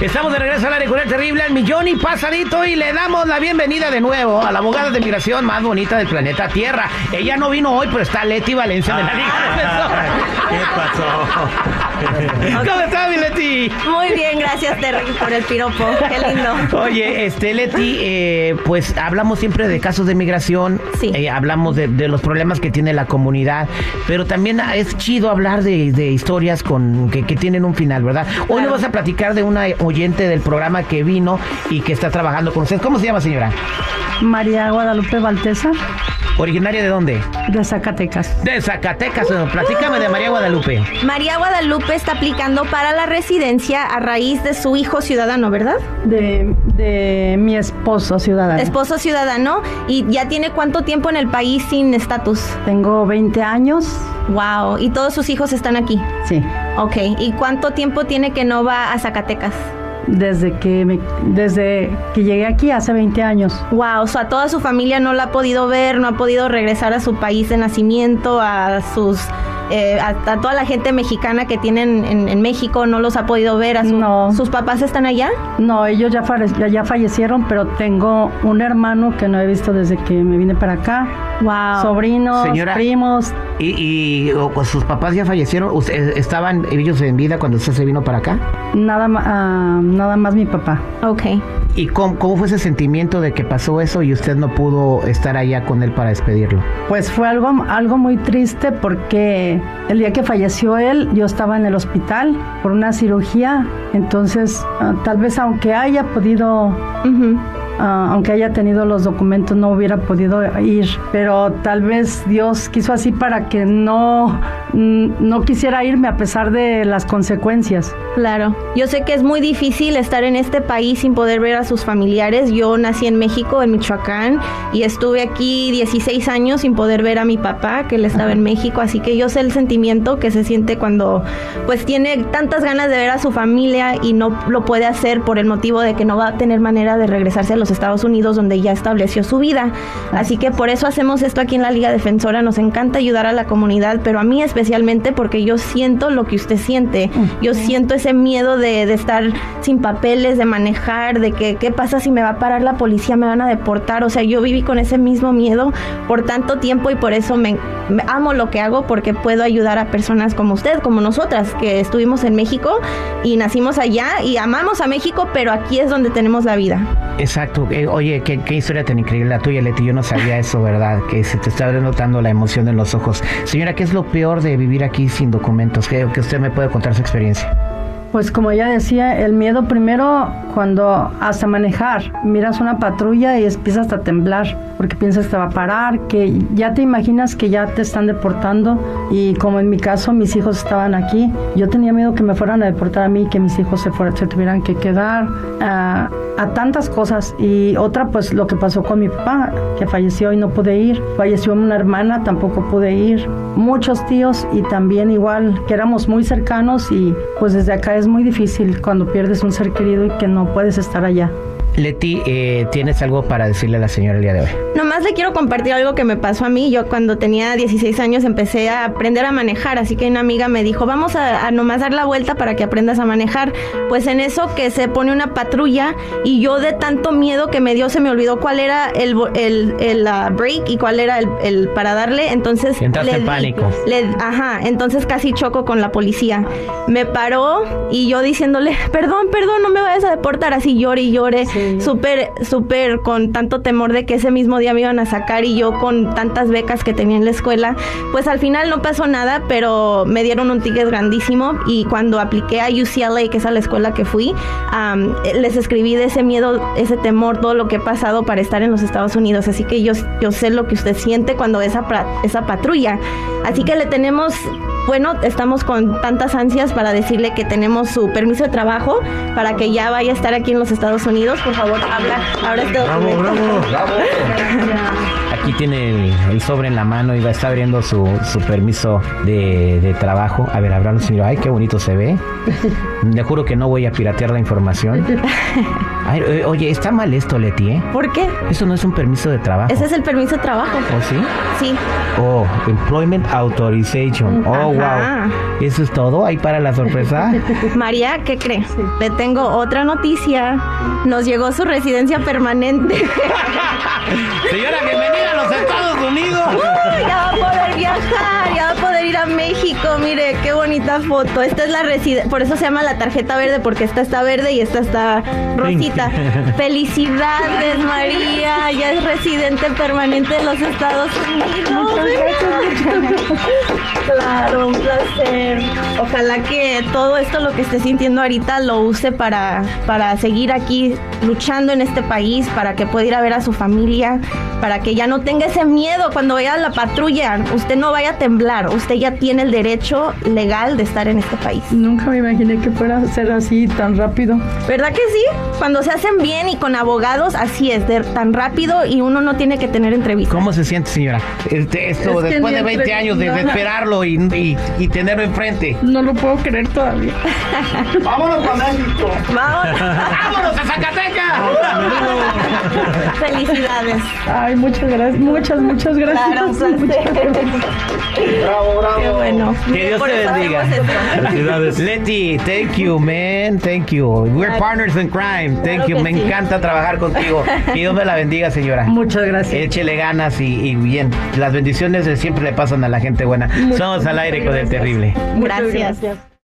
Estamos de regreso al área con el terrible al millón y pasadito y le damos la bienvenida de nuevo a la abogada de migración más bonita del planeta Tierra. Ella no vino hoy, pero está Leti Valencia de la Liga ¿Qué pasó? ¿Cómo estás, mi Leti? Muy bien, gracias Terry por el piropo. Qué lindo. Oye, este Leti, eh, pues hablamos siempre de casos de migración, Sí. eh, hablamos de, de los problemas que tiene la comunidad, pero también es chido hablar de, de historias con que, que tienen un final, ¿verdad? Hoy Claro. nos vas a platicar de una oyente del programa que vino y que está trabajando con ustedes. ¿Cómo se llama, señora? María Guadalupe Baltesa, ¿Originaria de dónde? de Zacatecas. De Zacatecas. Platícame de María Guadalupe. María Guadalupe está aplicando para la residencia a raíz de su hijo ciudadano, ¿verdad? De, de mi esposo ciudadano. Esposo ciudadano y ya tiene cuánto tiempo en el país sin estatus. Tengo 20 años. Wow, y todos sus hijos están aquí. Sí. Ok, ¿y cuánto tiempo tiene que no va a Zacatecas? Desde que, me- desde que llegué aquí hace 20 años. Wow, o sea, toda su familia no la ha podido ver, no ha podido regresar a su país de nacimiento, a sus eh, a, a toda la gente mexicana que tienen en, en México, no los ha podido ver. A su- No. ¿Sus papás están allá? No, ellos ya, ya fallecieron, pero tengo un hermano que no he visto desde que me vine para acá. Wow. Sobrinos, Señora. primos. ¿Y, y o, sus papás ya fallecieron? ¿Usted- ¿Estaban ellos en vida cuando usted se vino para acá? Nada, ma- ah, nada más mi papá. Ok. ¿Y cómo, cómo fue ese sentimiento de que pasó eso y usted no pudo estar allá con él para despedirlo? Pues fue algo, algo muy triste porque el día que falleció él, yo estaba en el hospital por una cirugía. Entonces, ah, tal vez aunque haya podido. Ah, aunque haya tenido los documentos, no hubiera podido ir. Pero tal vez Dios quiso así para que no, mm, no quisiera irme a pesar de las consecuencias. Claro, yo sé que es muy difícil estar en este país sin poder ver a sus familiares. Yo nací en México, en Michoacán, y estuve aquí 16 años sin poder ver a mi papá, que él estaba en México, así que yo sé el sentimiento que se siente cuando pues tiene tantas ganas de ver a su familia y no lo puede hacer por el motivo de que no va a tener manera de regresarse a los Estados Unidos donde ya estableció su vida. Así que por eso hacemos esto aquí en la Liga Defensora, nos encanta ayudar a la comunidad, pero a mí especialmente porque yo siento lo que usted siente. Yo siento ese miedo de, de estar sin papeles, de manejar, de que qué pasa si me va a parar la policía, me van a deportar. O sea, yo viví con ese mismo miedo por tanto tiempo y por eso me, me amo lo que hago porque puedo ayudar a personas como usted, como nosotras, que estuvimos en México y nacimos allá y amamos a México, pero aquí es donde tenemos la vida. Exacto. Eh, oye, ¿qué, historia tan increíble la tuya, Leti. Yo no sabía eso, ¿verdad? Que se te está notando la emoción en los ojos. Señora, ¿qué es lo peor de vivir aquí sin documentos? ¿Qué, que usted me puede contar su experiencia? Pues como ella decía, el miedo primero cuando hasta manejar, miras una patrulla y empiezas a temblar porque piensas que te va a parar, que ya te imaginas que ya te están deportando y como en mi caso mis hijos estaban aquí, yo tenía miedo que me fueran a deportar a mí, que mis hijos se, fueran, se tuvieran que quedar, a, a tantas cosas. Y otra pues lo que pasó con mi papá, que falleció y no pude ir, falleció una hermana, tampoco pude ir, muchos tíos y también igual que éramos muy cercanos y pues desde acá es muy difícil cuando pierdes un ser querido y que no puedes estar allá. Leti, eh, ¿tienes algo para decirle a la señora el día de hoy? Nomás le quiero compartir algo que me pasó a mí. Yo cuando tenía 16 años empecé a aprender a manejar, así que una amiga me dijo, vamos a, a nomás dar la vuelta para que aprendas a manejar. Pues en eso que se pone una patrulla y yo de tanto miedo que me dio se me olvidó cuál era el, bo- el, el, ah, break y cuál era el, el para darle. Entonces Entraste en pánico. le- ajá, entonces casi choco con la policía. Me paró y yo diciéndole, perdón, perdón, no me vayas a deportar. Así llore y llore, Sí. Súper, súper con tanto temor de que ese mismo día me iban a sacar y yo con tantas becas que tenía en la escuela. Pues al final no pasó nada, pero me dieron un ticket grandísimo y cuando apliqué a UCLA, que es a la escuela que fui, les escribí de ese miedo, ese temor, todo lo que he pasado para estar en los Estados Unidos. Así que yo, yo sé lo que usted siente cuando esa, esa patrulla. Así que le tenemos bueno, estamos con tantas ansias para decirle que tenemos su permiso de trabajo para que ya vaya a estar aquí en los Estados Unidos. Por favor, habla ahora este documento. Aquí tiene el, el sobre en la mano y va a estar abriendo su, su permiso de, de trabajo. A ver, hablando, señor. Ay, qué bonito se ve. Le juro que no voy a piratear la información. Ay, eh, oye, está mal esto, Leti, ¿eh? ¿Por qué? Eso no es un permiso de trabajo. Ese es el permiso de trabajo. ¿O sí? Sí. Oh, Employment Authorization. Oh, Ajá. wow. ¿Eso es todo? ¿Ahí para la sorpresa? María, ¿qué cree? Le tengo otra noticia. Nos llegó su residencia permanente. Señora, bienvenida a los Estados Unidos. Ya va a poder viajar, ya va a poder ir a México. Mire, qué bonita foto. Esta es la residencia, por eso se llama la tarjeta verde, porque esta está verde y esta está rosita. Felicidades, María. Ya es residente permanente de los Estados Unidos. Claro, un placer. Ojalá que todo esto, lo que esté sintiendo ahorita, lo use para, para seguir aquí luchando en este país, para que pueda ir a ver a su familia, para que ya no tenga ese miedo cuando vaya a la patrulla. Usted no vaya a temblar, usted ya tiene el derecho legal de estar en este país. Nunca me imaginé que fuera a ser así tan rápido. ¿Verdad que sí? Cuando se hacen bien y con abogados, así es, de, tan rápido y uno no tiene que tener entrevistas. ¿Cómo se siente, señora? Este, esto, Es después de 20 entre- años de esperarlo y, y- y tenerlo enfrente. No lo puedo creer todavía. Vámonos para México. Vamos. ¡Vámonos a Zacatecas! Felicidades. Ay, muchas gracias, muchas, muchas gracias. Claro, Muchas placer. Bravo, bravo. Qué bueno. Que Dios te bendiga. Felicidades. Leti, thank you, man. Thank you. We're partners in crime. Thank Claro you. Me sí. encanta trabajar contigo. Que Dios me la bendiga, señora. Muchas gracias. Échele ganas y, y bien. Las bendiciones siempre le pasan a la gente buena. Muchas, Somos al aire con el terrible. Muchas Gracias. gracias.